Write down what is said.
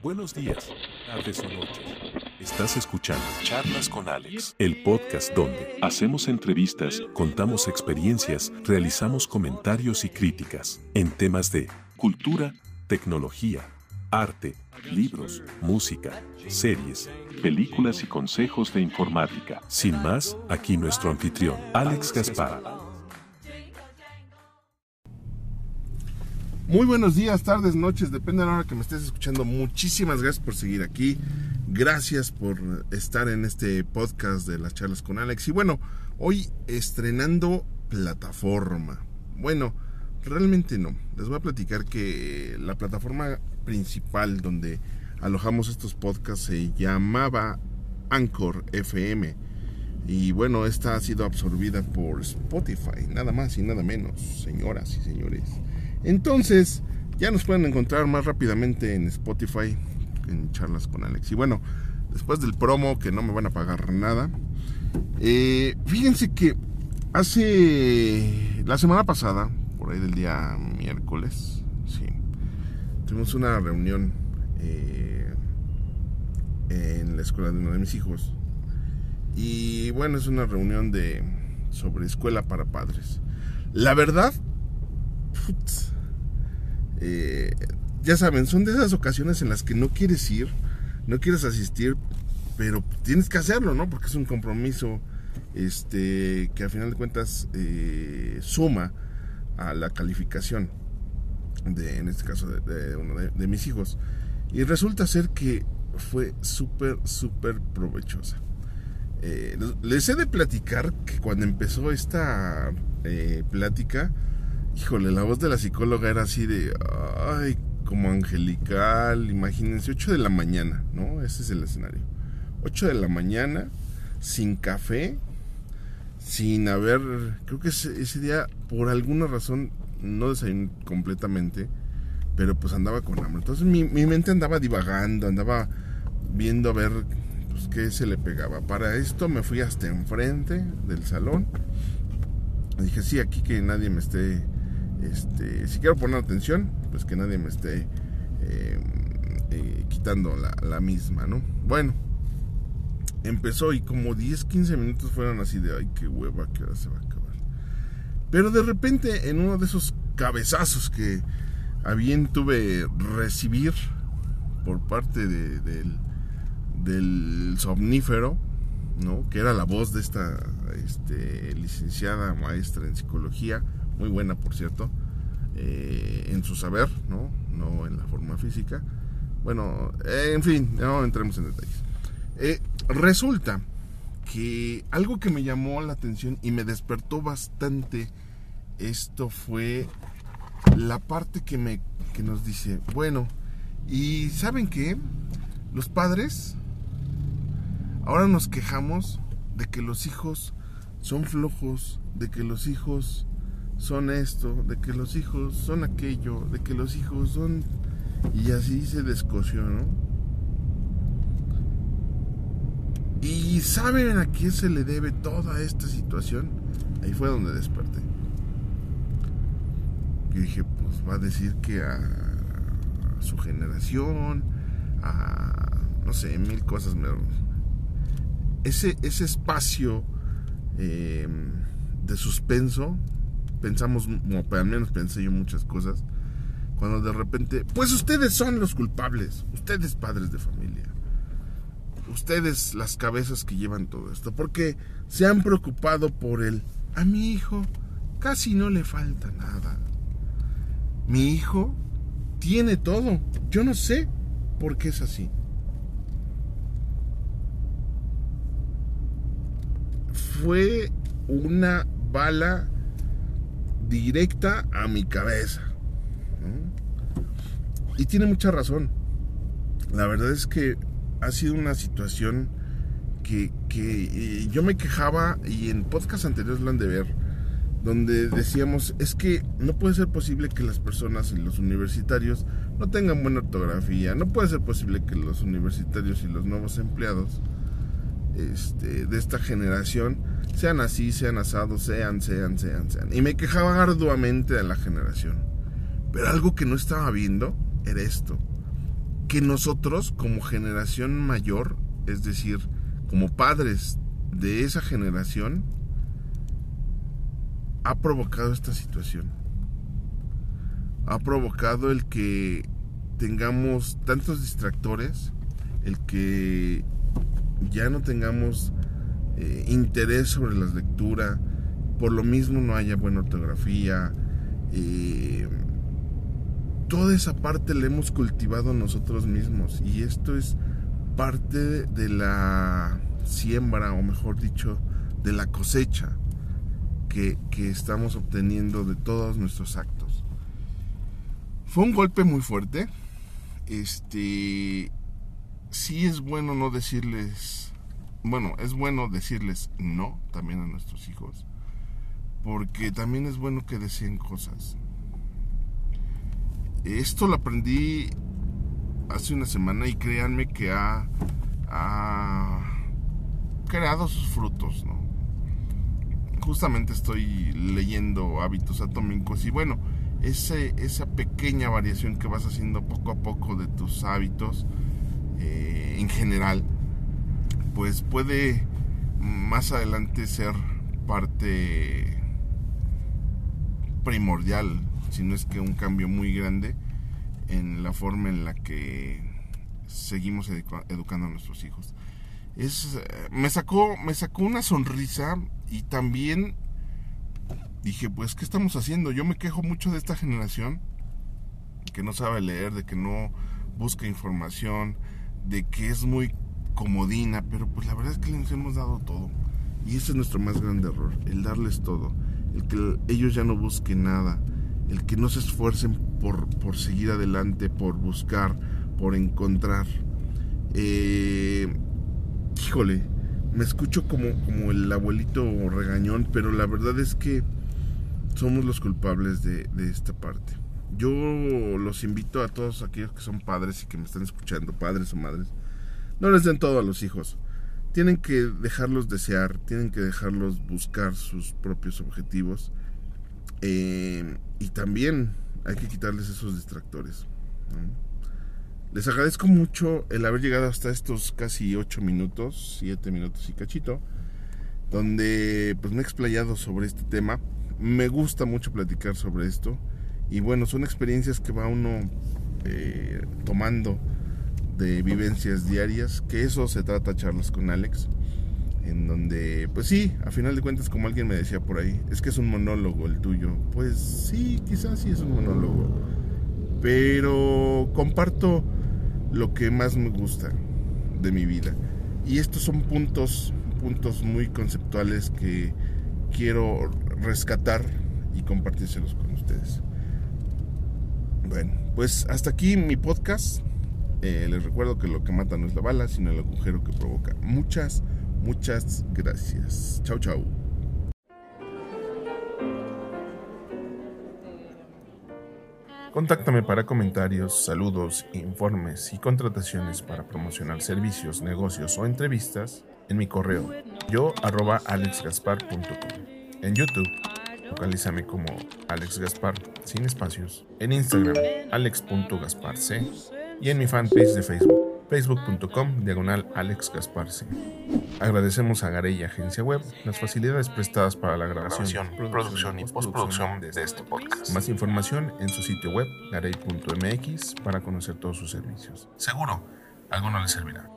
Buenos días, tardes o noches. Estás escuchando Charlas con Alex, el podcast donde hacemos entrevistas, contamos experiencias, realizamos comentarios y críticas en temas de cultura, tecnología, arte, libros, música, series, películas y consejos de informática. Sin más, aquí nuestro anfitrión, Alex Gaspar. Muy buenos días, tardes, noches, depende de la hora que me estés escuchando. Muchísimas gracias por seguir aquí. Gracias por estar en este podcast de las charlas con Alex. Y bueno, hoy estrenando plataforma. Bueno, realmente no. Les voy a platicar que la plataforma principal donde alojamos estos podcasts se llamaba Anchor FM. Y bueno, esta ha sido absorbida por Spotify, nada más y nada menos, señoras y señores. Entonces, ya nos pueden encontrar más rápidamente en Spotify, en charlas con Alex. Y bueno, después del promo, que no me van a pagar nada, eh, fíjense que hace la semana pasada, por ahí del día miércoles, sí, tuvimos una reunión eh, en la escuela de uno de mis hijos. Y bueno, es una reunión de sobre escuela para padres. La verdad, eh, ya saben, son de esas ocasiones en las que no quieres ir, no quieres asistir, pero tienes que hacerlo, ¿no? Porque es un compromiso este, que al final de cuentas eh, suma a la calificación de, en este caso, de, uno de, mis hijos. Y resulta ser que fue súper, súper provechosa. Eh, les he de platicar que cuando empezó esta plática, híjole, la voz de la psicóloga era así de, ay, como angelical, imagínense, 8 de la mañana, ¿no? Ese es el escenario. 8 de la mañana, sin café, sin haber, creo que ese, día, por alguna razón, no desayuné completamente, pero pues andaba con hambre. Entonces mi, mi mente andaba divagando, andaba viendo a ver pues, qué se le pegaba. Para esto me fui hasta enfrente del salón. Dije, sí, aquí que nadie me esté este, si quiero poner atención, pues que nadie me esté eh, eh, quitando la, misma, ¿no? Bueno, empezó y como 10, 15 minutos fueron así de, ay, qué hueva, que ahora se va a acabar. Pero de repente, en uno de esos cabezazos que a bien tuve recibir por parte del, somnífero, ¿no? que era la voz de esta este, licenciada maestra en psicología, muy buena por cierto, eh, en su saber, ¿no? no en la forma física. Bueno, eh, en fin, no entremos en detalles. Eh, resulta que algo que me llamó la atención y me despertó bastante esto fue la parte que me que nos dice, bueno, y saben que los padres ahora nos quejamos de que los hijos son flojos, de que los hijos son esto, de que los hijos son aquello, de que los hijos son... Y así se descoció, ¿no? ¿Y saben a quién se le debe toda esta situación? Ahí fue donde desperté. Y dije, pues va a decir que a, su generación, a no sé, mil cosas. Ese, ese espacio eh, de suspenso pensamos, o al menos pensé yo muchas cosas, cuando de repente, pues ustedes son los culpables, ustedes padres de familia, ustedes las cabezas que llevan todo esto, porque se han preocupado por él. A mi hijo casi no le falta nada. Mi hijo tiene todo. Yo no sé por qué es así. Fue una bala directa a mi cabeza. Y tiene mucha razón. La verdad es que ha sido una situación que, eh, yo me quejaba y en podcast anteriores lo han de ver, donde decíamos, es que no puede ser posible que las personas y los universitarios no tengan buena ortografía, no puede ser posible que los universitarios y los nuevos empleados este, de esta generación sean así, sean asados, sean, sean, sean, sean. Y me quejaba arduamente de la generación. Pero algo que no estaba viendo era esto. que nosotros como generación mayor, es decir, como padres de esa generación, ha provocado esta situación. Ha provocado el que tengamos tantos distractores, el que ya no tengamos eh, interés sobre la lectura, por lo mismo no haya buena ortografía. Eh, toda esa parte la hemos cultivado nosotros mismos y esto es parte de la siembra o mejor dicho de la cosecha que, que estamos obteniendo de todos nuestros actos. Fue un golpe muy fuerte. Este sí es bueno no decirles, bueno, es bueno decirles no también a nuestros hijos, porque también es bueno que deseen cosas. Esto lo aprendí hace una semana y créanme que ha, creado sus frutos, ¿no? Justamente estoy leyendo hábitos atómicos y bueno, ese, esa pequeña variación que vas haciendo poco a poco de tus hábitos eh, en general, pues puede más adelante ser parte primordial si no es que un cambio muy grande en la forma en la que seguimos educando a nuestros hijos. Es, eh, me sacó me sacó una sonrisa y también dije, pues ¿qué estamos haciendo? Yo me quejo mucho de esta generación que no sabe leer, de que no busca información, de que es muy comodina, pero pues la verdad es que les hemos dado todo. Y ese es nuestro más grande error, el darles todo, el que ellos ya no busquen nada, el que no se esfuercen por, por seguir adelante, por buscar, por encontrar. Eh, híjole, me escucho como, como el abuelito regañón, pero la verdad es que somos los culpables de, de esta parte. Yo los invito a todos aquellos que son padres y que me están escuchando, padres o madres, no les den todo a los hijos. Tienen que dejarlos desear, tienen que dejarlos buscar sus propios objetivos eh, y también hay que quitarles esos distractores. Les agradezco mucho el haber llegado hasta estos casi 8 minutos, 7 minutos y cachito, donde pues me he explayado sobre este tema. Me gusta mucho platicar sobre esto y bueno, son experiencias que va uno eh, tomando de vivencias diarias, que eso se trata charlas con Alex en donde, pues sí, a final de cuentas, como alguien me decía por ahí, es que es un monólogo el tuyo. Pues sí, quizás sí es un monólogo. Pero comparto lo que más me gusta de mi vida. Y estos son puntos, puntos muy conceptuales que quiero rescatar y compartírselos con ustedes. Bueno, pues hasta aquí mi podcast. Eh, les recuerdo que lo que mata no es la bala, sino el agujero que provoca. Muchas Muchas gracias. Chau, chau. Contáctame para comentarios, saludos, informes y contrataciones para promocionar servicios, negocios o entrevistas en mi correo yo arroba alexgaspar.com. En YouTube, localízame como Alex Gaspar sin espacios. En Instagram, alex.gasparc. Y en mi fanpage de Facebook facebook.com diagonal Alex Gasparce. Agradecemos a Garey Agencia Web las facilidades prestadas para la grabación, producción, y postproducción de este podcast. Más información en su sitio web garey.mx para conocer todos sus servicios. Seguro, algo no le servirá.